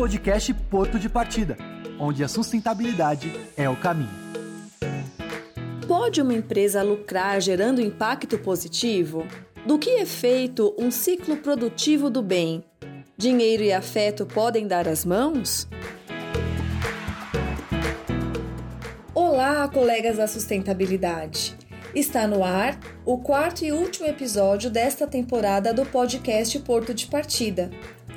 podcast Porto de Partida, onde a sustentabilidade é o caminho. Pode uma empresa lucrar gerando impacto positivo? Do que é feito um ciclo produtivo do bem? Dinheiro e afeto podem dar as mãos? Olá, colegas da sustentabilidade! Está no ar o quarto e último episódio desta temporada do podcast Porto de Partida,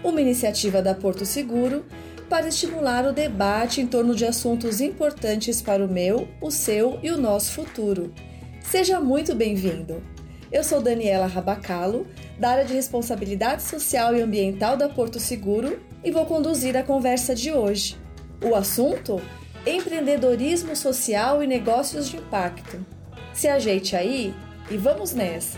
uma iniciativa da Porto Seguro para estimular o debate em torno de assuntos importantes para o meu, o seu e o nosso futuro. Seja muito bem-vindo! Eu sou Daniela Rabacalo, da área de responsabilidade social e ambiental da Porto Seguro e vou conduzir a conversa de hoje. O assunto? Empreendedorismo social e negócios de impacto. Se ajeite aí e vamos nessa!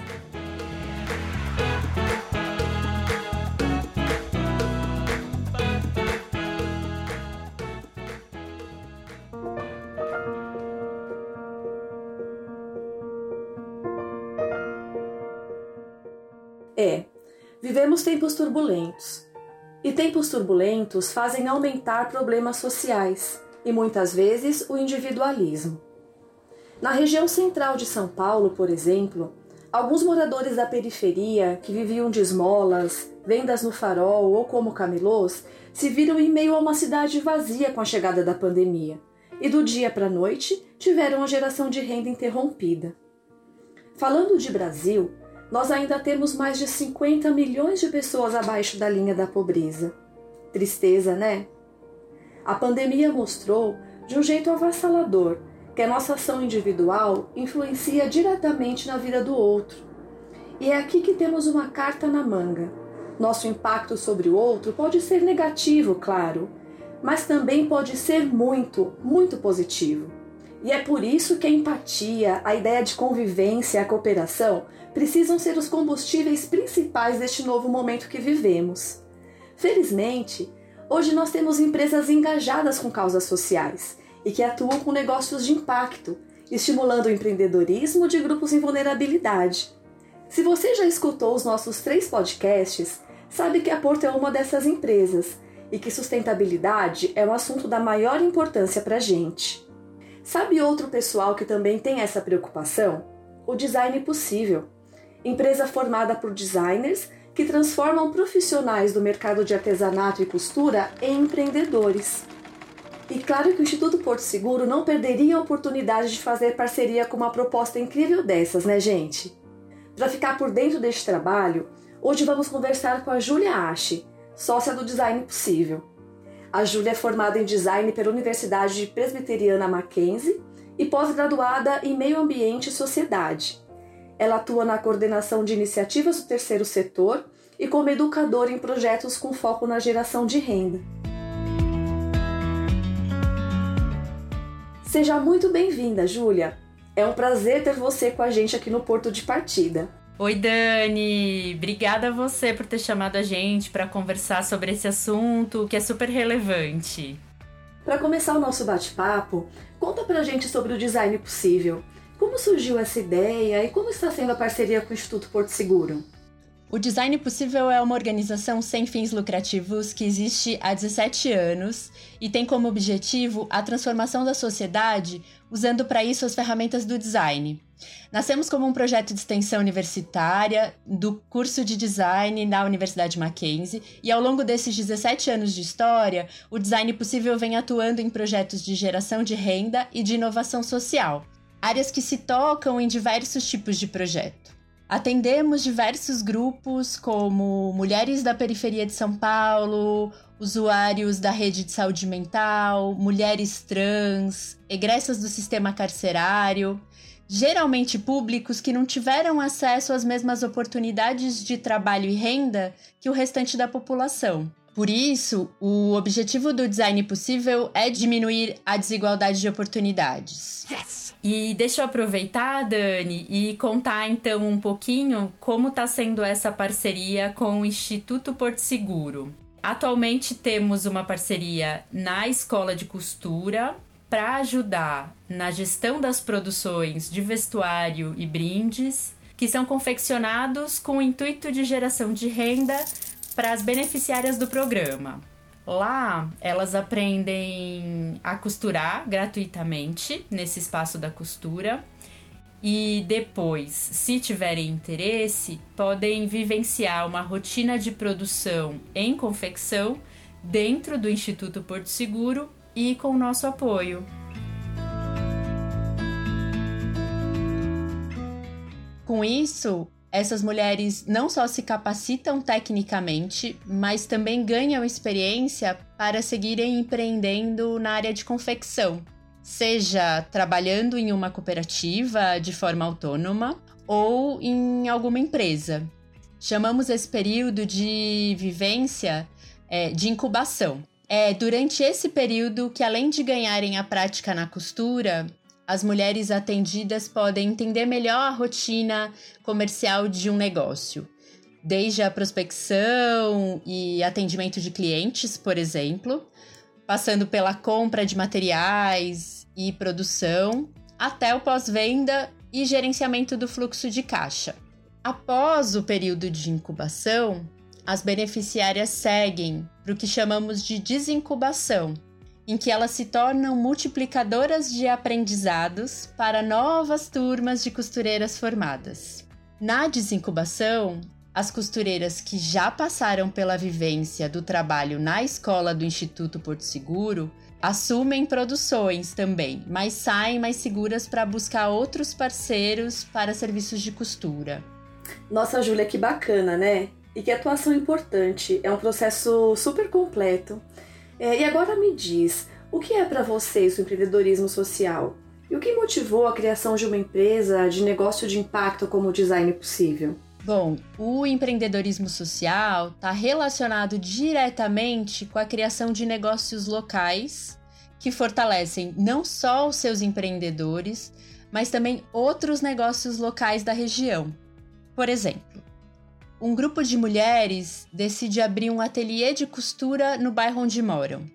Tempos turbulentos. E tempos turbulentos fazem aumentar problemas sociais e muitas vezes o individualismo. Na região central de São Paulo, por exemplo, alguns moradores da periferia que viviam de esmolas, vendas no farol ou como camelôs se viram em meio a uma cidade vazia com a chegada da pandemia e do dia para a noite tiveram a geração de renda interrompida. Falando de Brasil, nós ainda temos mais de 50 milhões de pessoas abaixo da linha da pobreza. Tristeza, né? A pandemia mostrou, de um jeito avassalador, que a nossa ação individual influencia diretamente na vida do outro. E é aqui que temos uma carta na manga. Nosso impacto sobre o outro pode ser negativo, claro, mas também pode ser muito, muito positivo. E é por isso que a empatia, a ideia de convivência e a cooperação precisam ser os combustíveis principais deste novo momento que vivemos. Felizmente, hoje nós temos empresas engajadas com causas sociais e que atuam com negócios de impacto, estimulando o empreendedorismo de grupos em vulnerabilidade. Se você já escutou os nossos três podcasts, sabe que a Porto é uma dessas empresas e que sustentabilidade é um assunto da maior importância para a gente. Sabe outro pessoal que também tem essa preocupação? O Design Possível, empresa formada por designers que transformam profissionais do mercado de artesanato e costura em empreendedores. E claro que o Instituto Porto Seguro não perderia a oportunidade de fazer parceria com uma proposta incrível dessas, né, gente? Para ficar por dentro deste trabalho, hoje vamos conversar com a Júlia Ashe, sócia do Design Possível. A Júlia é formada em design pela Universidade Presbiteriana Mackenzie e pós-graduada em Meio Ambiente e Sociedade. Ela atua na coordenação de iniciativas do terceiro setor e como educadora em projetos com foco na geração de renda. Seja muito bem-vinda, Júlia. É um prazer ter você com a gente aqui no Porto de Partida. Oi, Dani! Obrigada a você por ter chamado a gente para conversar sobre esse assunto que é super relevante. Para começar o nosso bate-papo, conta pra gente sobre o design possível. Como surgiu essa ideia e como está sendo a parceria com o Instituto Porto Seguro? O Design Possível é uma organização sem fins lucrativos que existe há 17 anos e tem como objetivo a transformação da sociedade usando para isso as ferramentas do design. Nascemos como um projeto de extensão universitária do curso de design na Universidade Mackenzie e ao longo desses 17 anos de história, o Design Possível vem atuando em projetos de geração de renda e de inovação social, áreas que se tocam em diversos tipos de projeto. Atendemos diversos grupos, como mulheres da periferia de São Paulo, usuários da rede de saúde mental, mulheres trans, egressas do sistema carcerário, geralmente públicos que não tiveram acesso às mesmas oportunidades de trabalho e renda que o restante da população. Por isso, o objetivo do design possível é diminuir a desigualdade de oportunidades. Yes! E deixa eu aproveitar, Dani, e contar então um pouquinho como está sendo essa parceria com o Instituto Porto Seguro. Atualmente temos uma parceria na Escola de Costura para ajudar na gestão das produções de vestuário e brindes que são confeccionados com o intuito de geração de renda para as beneficiárias do programa. Lá, elas aprendem a costurar gratuitamente nesse espaço da costura. E depois, se tiverem interesse, podem vivenciar uma rotina de produção em confecção dentro do Instituto Porto Seguro e com o nosso apoio. Com isso, essas mulheres não só se capacitam tecnicamente, mas também ganham experiência para seguirem empreendendo na área de confecção, seja trabalhando em uma cooperativa de forma autônoma ou em alguma empresa. Chamamos esse período de vivência é, de incubação. É durante esse período que, além de ganharem a prática na costura, as mulheres atendidas podem entender melhor a rotina comercial de um negócio, desde a prospecção e atendimento de clientes, por exemplo, passando pela compra de materiais e produção, até o pós-venda e gerenciamento do fluxo de caixa. Após o período de incubação, as beneficiárias seguem para o que chamamos de desincubação, em que elas se tornam multiplicadoras de aprendizados para novas turmas de costureiras formadas. Na desincubação, as costureiras que já passaram pela vivência do trabalho na escola do Instituto Porto Seguro assumem produções também, mas saem mais seguras para buscar outros parceiros para serviços de costura. Nossa, Júlia, que bacana, né? E que atuação importante. É um processo super completo é, e agora me diz, o que é para vocês o empreendedorismo social? E o que motivou a criação de uma empresa de negócio de impacto como Design Possível? Bom, o empreendedorismo social está relacionado diretamente com a criação de negócios locais que fortalecem não só os seus empreendedores, mas também outros negócios locais da região. Por exemplo, um grupo de mulheres decide abrir um ateliê de costura no bairro onde moram.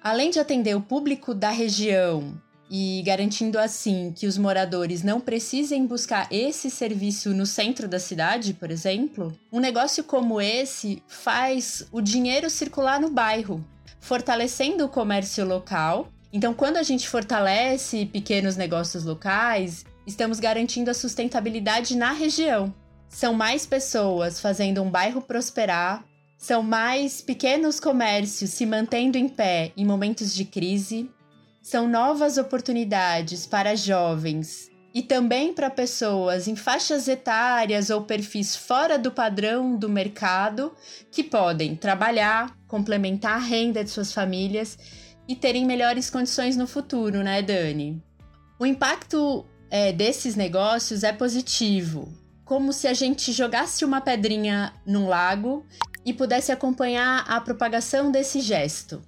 Além de atender o público da região e garantindo assim que os moradores não precisem buscar esse serviço no centro da cidade, por exemplo, um negócio como esse faz o dinheiro circular no bairro, fortalecendo o comércio local. Então, quando a gente fortalece pequenos negócios locais, estamos garantindo a sustentabilidade na região. São mais pessoas fazendo um bairro prosperar, são mais pequenos comércios se mantendo em pé em momentos de crise, são novas oportunidades para jovens e também para pessoas em faixas etárias ou perfis fora do padrão do mercado que podem trabalhar, complementar a renda de suas famílias e terem melhores condições no futuro, né, Dani? O impacto é, desses negócios é positivo, como se a gente jogasse uma pedrinha num lago e pudesse acompanhar a propagação desse gesto.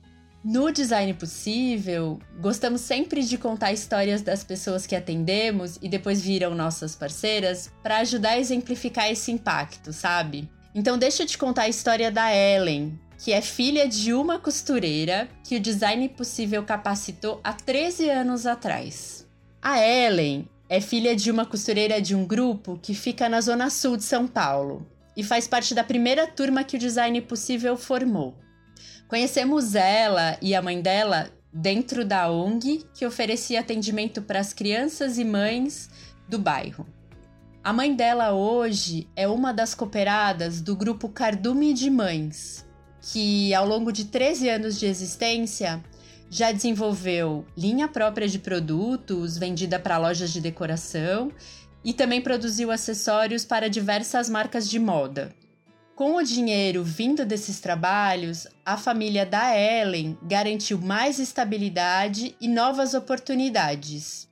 No Design Possível, gostamos sempre de contar histórias das pessoas que atendemos e depois viram nossas parceiras para ajudar a exemplificar esse impacto, sabe? Então, deixa eu te contar a história da Ellen, que é filha de uma costureira que o Design Possível capacitou há 13 anos atrás. A Ellen é filha de uma costureira de um grupo que fica na zona sul de São Paulo e faz parte da primeira turma que o Design Possível formou. Conhecemos ela e a mãe dela dentro da ONG que oferecia atendimento para as crianças e mães do bairro. A mãe dela hoje é uma das cooperadas do grupo Cardume de Mães, que ao longo de 13 anos de existência já desenvolveu linha própria de produtos vendida para lojas de decoração e também produziu acessórios para diversas marcas de moda. Com o dinheiro vindo desses trabalhos, a família da Ellen garantiu mais estabilidade e novas oportunidades.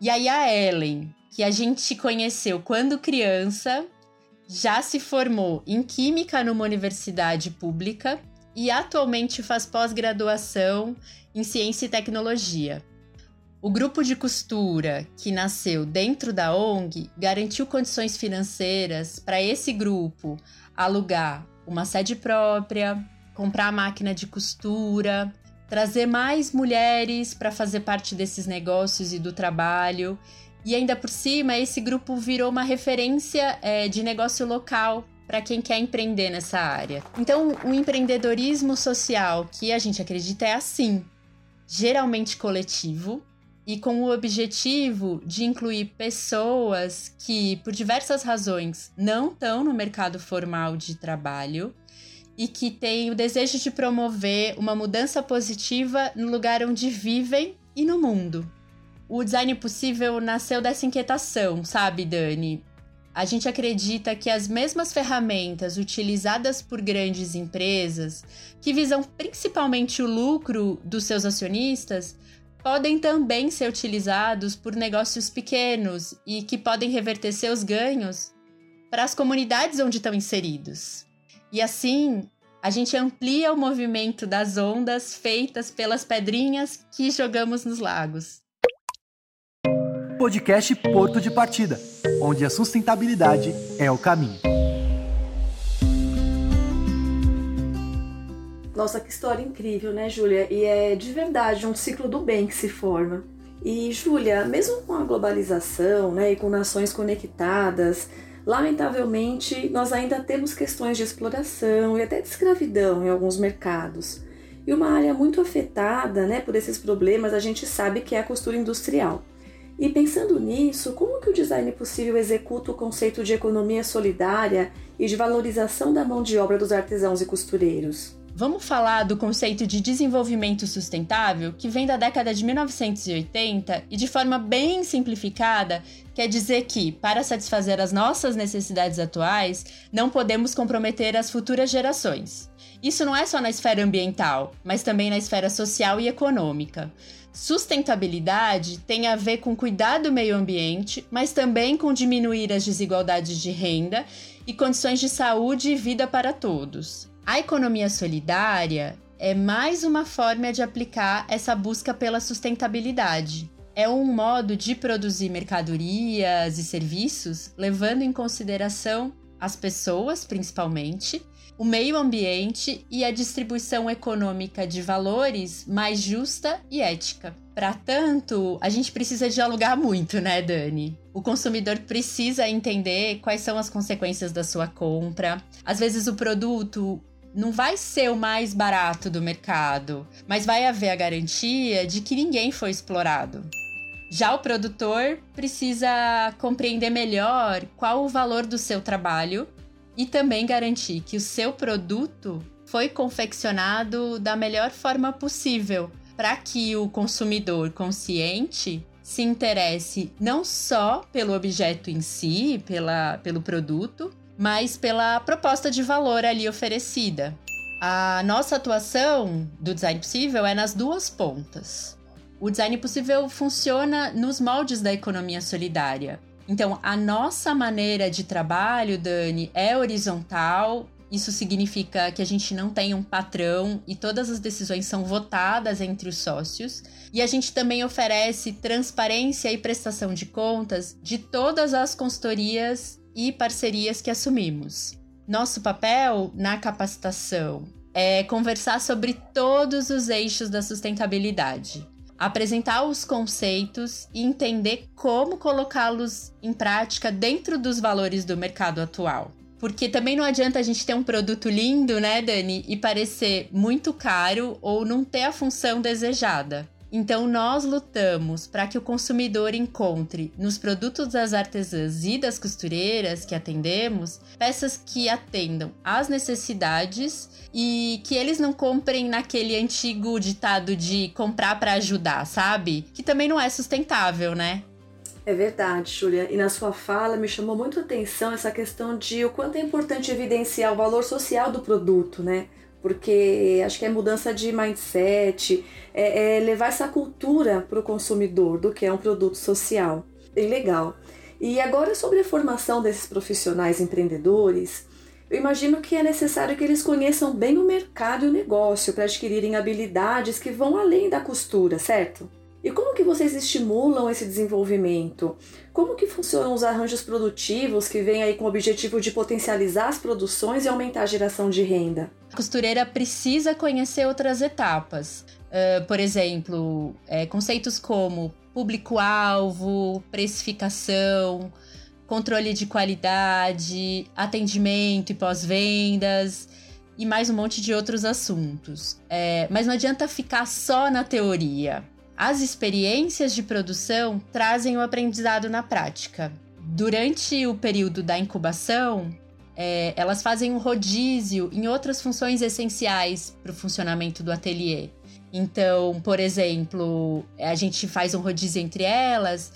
E aí a Ellen, que a gente conheceu quando criança, já se formou em Química numa universidade pública e atualmente faz pós-graduação em ciência e tecnologia. O grupo de costura, que nasceu dentro da ONG, garantiu condições financeiras para esse grupo alugar uma sede própria, comprar máquina de costura, trazer mais mulheres para fazer parte desses negócios e do trabalho. E ainda por cima, esse grupo virou uma referência é, de negócio local para quem quer empreender nessa área. Então, o empreendedorismo social que a gente acredita é assim, geralmente coletivo e com o objetivo de incluir pessoas que, por diversas razões, não estão no mercado formal de trabalho e que têm o desejo de promover uma mudança positiva no lugar onde vivem e no mundo. O design possível nasceu dessa inquietação, sabe, Dani? A gente acredita que as mesmas ferramentas utilizadas por grandes empresas, que visam principalmente o lucro dos seus acionistas, podem também ser utilizados por negócios pequenos e que podem reverter seus ganhos para as comunidades onde estão inseridos. E assim, a gente amplia o movimento das ondas feitas pelas pedrinhas que jogamos nos lagos. Podcast Porto de Partida, onde a sustentabilidade é o caminho. Nossa, que história incrível, né, Júlia? E é de verdade um ciclo do bem que se forma. E, Júlia, mesmo com a globalização né, e com nações conectadas, lamentavelmente nós ainda temos questões de exploração e até de escravidão em alguns mercados. E uma área muito afetada né, por esses problemas a gente sabe que é a costura industrial. E pensando nisso, como que o design possível executa o conceito de economia solidária e de valorização da mão de obra dos artesãos e costureiros? Vamos falar do conceito de desenvolvimento sustentável, que vem da década de 1980 e, de forma bem simplificada, quer dizer que, para satisfazer as nossas necessidades atuais, não podemos comprometer as futuras gerações. Isso não é só na esfera ambiental, mas também na esfera social e econômica. Sustentabilidade tem a ver com cuidar do meio ambiente, mas também com diminuir as desigualdades de renda e condições de saúde e vida para todos. A economia solidária é mais uma forma de aplicar essa busca pela sustentabilidade. É um modo de produzir mercadorias e serviços levando em consideração as pessoas, principalmente, o meio ambiente e a distribuição econômica de valores mais justa e ética. Para tanto, a gente precisa dialogar muito, né, Dani? O consumidor precisa entender quais são as consequências da sua compra. Às vezes o produto não vai ser o mais barato do mercado, mas vai haver a garantia de que ninguém foi explorado. Já o produtor precisa compreender melhor qual o valor do seu trabalho e também garantir que o seu produto foi confeccionado da melhor forma possível para que o consumidor consciente se interesse não só pelo objeto em si, pela, pelo produto, mas pela proposta de valor ali oferecida. A nossa atuação do design possível é nas duas pontas. O design possível funciona nos moldes da economia solidária. Então, a nossa maneira de trabalho, Dani, é horizontal. Isso significa que a gente não tem um patrão e todas as decisões são votadas entre os sócios. E a gente também oferece transparência e prestação de contas de todas as consultorias e parcerias que assumimos. Nosso papel na capacitação é conversar sobre todos os eixos da sustentabilidade apresentar os conceitos e entender como colocá-los em prática dentro dos valores do mercado atual. Porque também não adianta a gente ter um produto lindo, né, Dani, e parecer muito caro ou não ter a função desejada. Então, nós lutamos para que o consumidor encontre nos produtos das artesãs e das costureiras que atendemos peças que atendam às necessidades e que eles não comprem naquele antigo ditado de comprar para ajudar, sabe? Que também não é sustentável, né? É verdade, Julia. E na sua fala me chamou muito a atenção essa questão de o quanto é importante evidenciar o valor social do produto, né? Porque acho que é mudança de mindset, é, é levar essa cultura para o consumidor do que é um produto social. Bem legal. E agora sobre a formação desses profissionais empreendedores, eu imagino que é necessário que eles conheçam bem o mercado e o negócio para adquirirem habilidades que vão além da costura, certo? E como que vocês estimulam esse desenvolvimento? Como que funcionam os arranjos produtivos que vêm aí com o objetivo de potencializar as produções e aumentar a geração de renda? A costureira precisa conhecer outras etapas. Uh, por exemplo, é, conceitos como público-alvo, precificação, controle de qualidade, atendimento e pós-vendas e mais um monte de outros assuntos. É, mas não adianta ficar só na teoria. As experiências de produção trazem o aprendizado na prática. Durante o período da incubação, é, elas fazem um rodízio em outras funções essenciais para o funcionamento do ateliê. Então, por exemplo, a gente faz um rodízio entre elas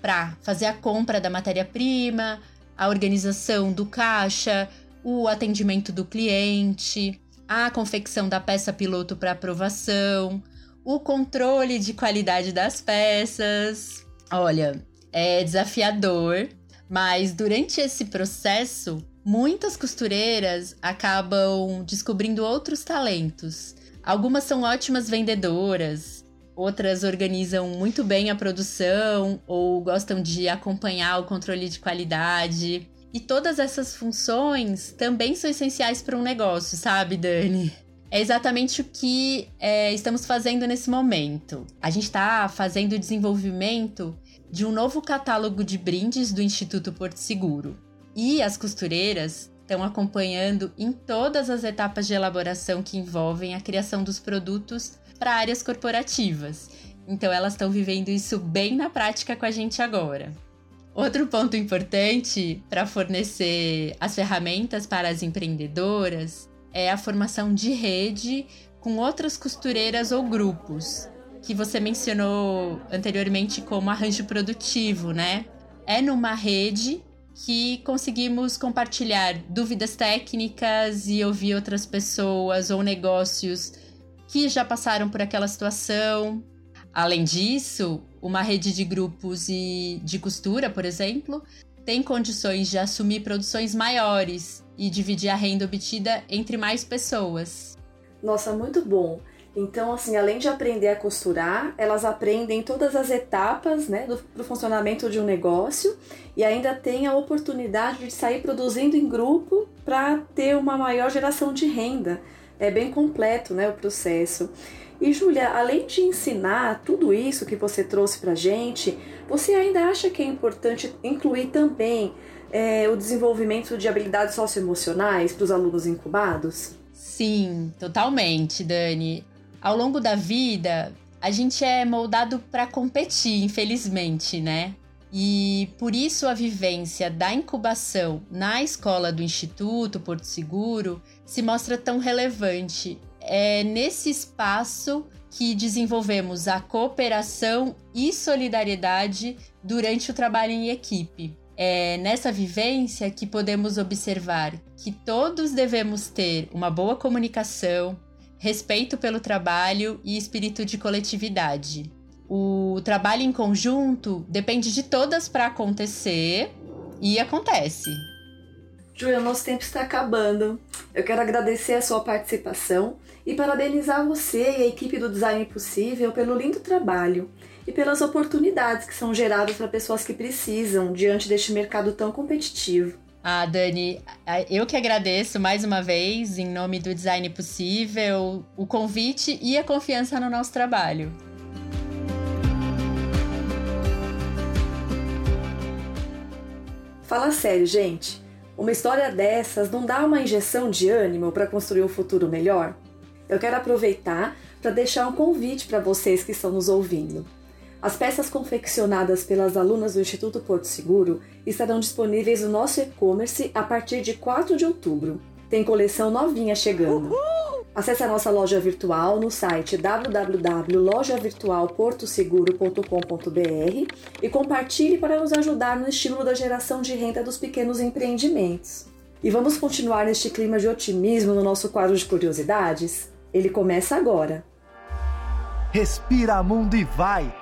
para fazer a compra da matéria-prima, a organização do caixa, o atendimento do cliente, a confecção da peça piloto para aprovação, o controle de qualidade das peças. Olha, é desafiador, mas durante esse processo, muitas costureiras acabam descobrindo outros talentos. Algumas são ótimas vendedoras, outras organizam muito bem a produção ou gostam de acompanhar o controle de qualidade. E todas essas funções também são essenciais para um negócio, sabe, Dani? É exatamente o que é, estamos fazendo nesse momento. A gente está fazendo o desenvolvimento de um novo catálogo de brindes do Instituto Porto Seguro. E as costureiras estão acompanhando em todas as etapas de elaboração que envolvem a criação dos produtos para áreas corporativas. Então elas estão vivendo isso bem na prática com a gente agora. Outro ponto importante para fornecer as ferramentas para as empreendedoras é a formação de rede com outras costureiras ou grupos, que você mencionou anteriormente como arranjo produtivo, né? É numa rede que conseguimos compartilhar dúvidas técnicas e ouvir outras pessoas ou negócios que já passaram por aquela situação. Além disso, uma rede de grupos e de costura, por exemplo, tem condições de assumir produções maiores e dividir a renda obtida entre mais pessoas. Nossa, muito bom. Então, assim, além de aprender a costurar, elas aprendem todas as etapas né, do, do funcionamento de um negócio e ainda têm a oportunidade de sair produzindo em grupo para ter uma maior geração de renda. É bem completo né, o processo. E Júlia, além de ensinar tudo isso que você trouxe para gente, você ainda acha que é importante incluir também é, o desenvolvimento de habilidades socioemocionais para os alunos incubados? Sim, totalmente, Dani. Ao longo da vida, a gente é moldado para competir, infelizmente, né? E por isso a vivência da incubação na escola do Instituto Porto Seguro se mostra tão relevante é nesse espaço que desenvolvemos a cooperação e solidariedade durante o trabalho em equipe. É nessa vivência que podemos observar que todos devemos ter uma boa comunicação, respeito pelo trabalho e espírito de coletividade. O trabalho em conjunto depende de todas para acontecer e acontece. Júlia, nosso tempo está acabando. Eu quero agradecer a sua participação e parabenizar você e a equipe do Design Possível pelo lindo trabalho e pelas oportunidades que são geradas para pessoas que precisam diante deste mercado tão competitivo. Ah, Dani, eu que agradeço mais uma vez, em nome do Design Possível, o convite e a confiança no nosso trabalho. Fala sério, gente. Uma história dessas não dá uma injeção de ânimo para construir um futuro melhor? Eu quero aproveitar para deixar um convite para vocês que estão nos ouvindo. As peças confeccionadas pelas alunas do Instituto Porto Seguro estarão disponíveis no nosso e-commerce a partir de 4 de outubro. Tem coleção novinha chegando. Uhul! Acesse a nossa loja virtual no site www.lojavirtualportoseguro.com.br e compartilhe para nos ajudar no estímulo da geração de renda dos pequenos empreendimentos. E vamos continuar neste clima de otimismo no nosso quadro de curiosidades? Ele começa agora. Respira mundo e vai!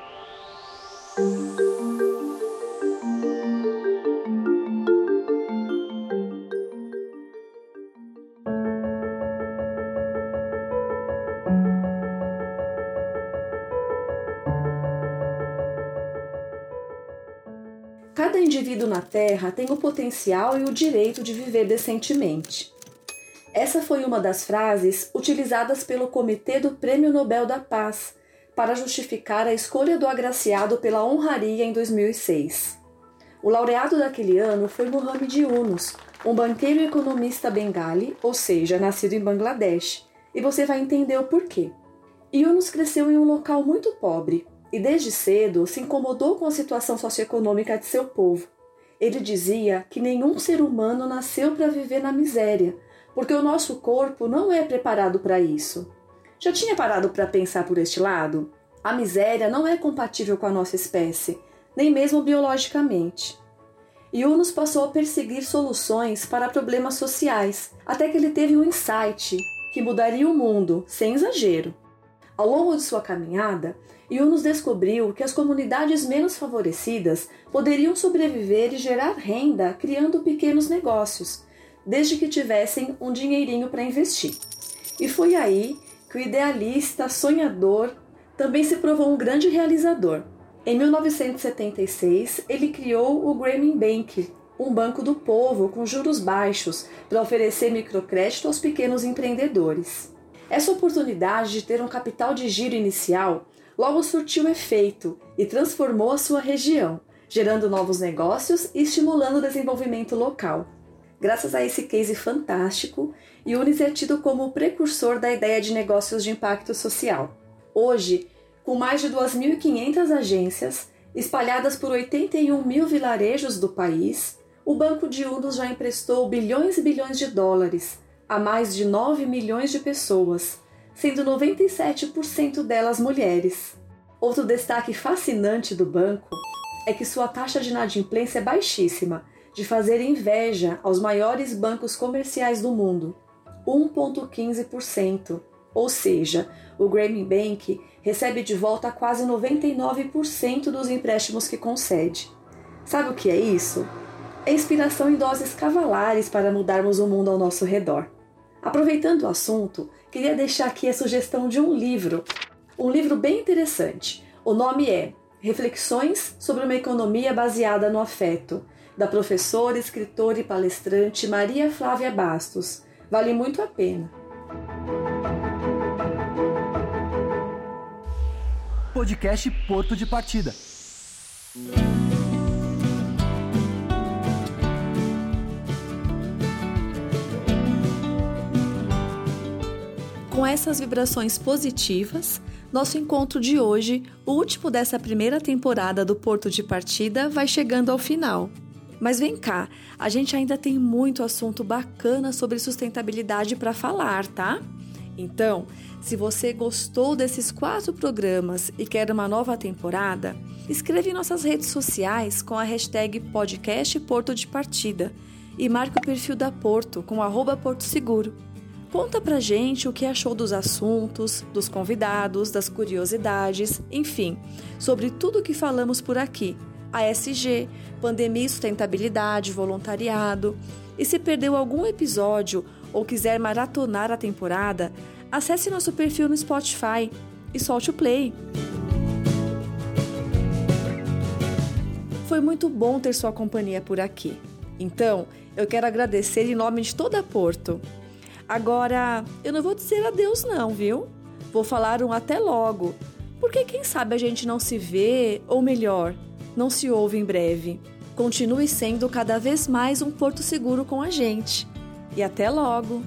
Cada indivíduo na Terra tem o potencial e o direito de viver decentemente. Essa foi uma das frases utilizadas pelo Comitê do Prêmio Nobel da Paz para justificar a escolha do agraciado pela honraria em 2006. O laureado daquele ano foi Muhammad Yunus, um banqueiro e economista bengali, ou seja, nascido em Bangladesh, e você vai entender o porquê. Yunus cresceu em um local muito pobre e desde cedo se incomodou com a situação socioeconômica de seu povo. Ele dizia que nenhum ser humano nasceu para viver na miséria, porque o nosso corpo não é preparado para isso. Já tinha parado para pensar por este lado? A miséria não é compatível com a nossa espécie, nem mesmo biologicamente. Yunus passou a perseguir soluções para problemas sociais, até que ele teve um insight que mudaria o mundo, sem exagero. Ao longo de sua caminhada, Yunus descobriu que as comunidades menos favorecidas poderiam sobreviver e gerar renda criando pequenos negócios, desde que tivessem um dinheirinho para investir. E foi aí que o idealista, sonhador, também se provou um grande realizador. Em 1976, ele criou o Grameen Bank, um banco do povo com juros baixos para oferecer microcrédito aos pequenos empreendedores. Essa oportunidade de ter um capital de giro inicial logo surtiu efeito e transformou a sua região, gerando novos negócios e estimulando o desenvolvimento local. Graças a esse case fantástico, Yunis é tido como o precursor da ideia de negócios de impacto social. Hoje, com mais de 2.500 agências, espalhadas por 81 mil vilarejos do país, o Banco de Unos já emprestou bilhões e bilhões de dólares, a mais de 9 milhões de pessoas, sendo 97% delas mulheres. Outro destaque fascinante do banco é que sua taxa de inadimplência é baixíssima, de fazer inveja aos maiores bancos comerciais do mundo, 1,15%. Ou seja, o Grameen Bank recebe de volta quase 99% dos empréstimos que concede. Sabe o que é isso? É inspiração em doses cavalares para mudarmos o mundo ao nosso redor. Aproveitando o assunto, queria deixar aqui a sugestão de um livro. Um livro bem interessante. O nome é Reflexões sobre uma Economia Baseada no Afeto, da professora, escritora e palestrante Maria Flávia Bastos. Vale muito a pena. Podcast Porto de Partida. Com essas vibrações positivas, nosso encontro de hoje, o último dessa primeira temporada do Porto de Partida, vai chegando ao final. Mas vem cá, a gente ainda tem muito assunto bacana sobre sustentabilidade para falar, tá? Então, se você gostou desses quatro programas e quer uma nova temporada, escreva em nossas redes sociais com a hashtag podcast Porto de Partida e marque o perfil da Porto com arroba Porto Seguro. Conta pra gente o que achou dos assuntos, dos convidados, das curiosidades, enfim, sobre tudo o que falamos por aqui. ASG, pandemia e sustentabilidade, voluntariado. E se perdeu algum episódio ou quiser maratonar a temporada, acesse nosso perfil no Spotify e solte o play. Foi muito bom ter sua companhia por aqui. Então, eu quero agradecer em nome de toda Porto. Agora, eu não vou dizer adeus não, viu? Vou falar um até logo, porque quem sabe a gente não se vê, ou melhor, não se ouve em breve. Continue sendo cada vez mais um porto seguro com a gente. E até logo!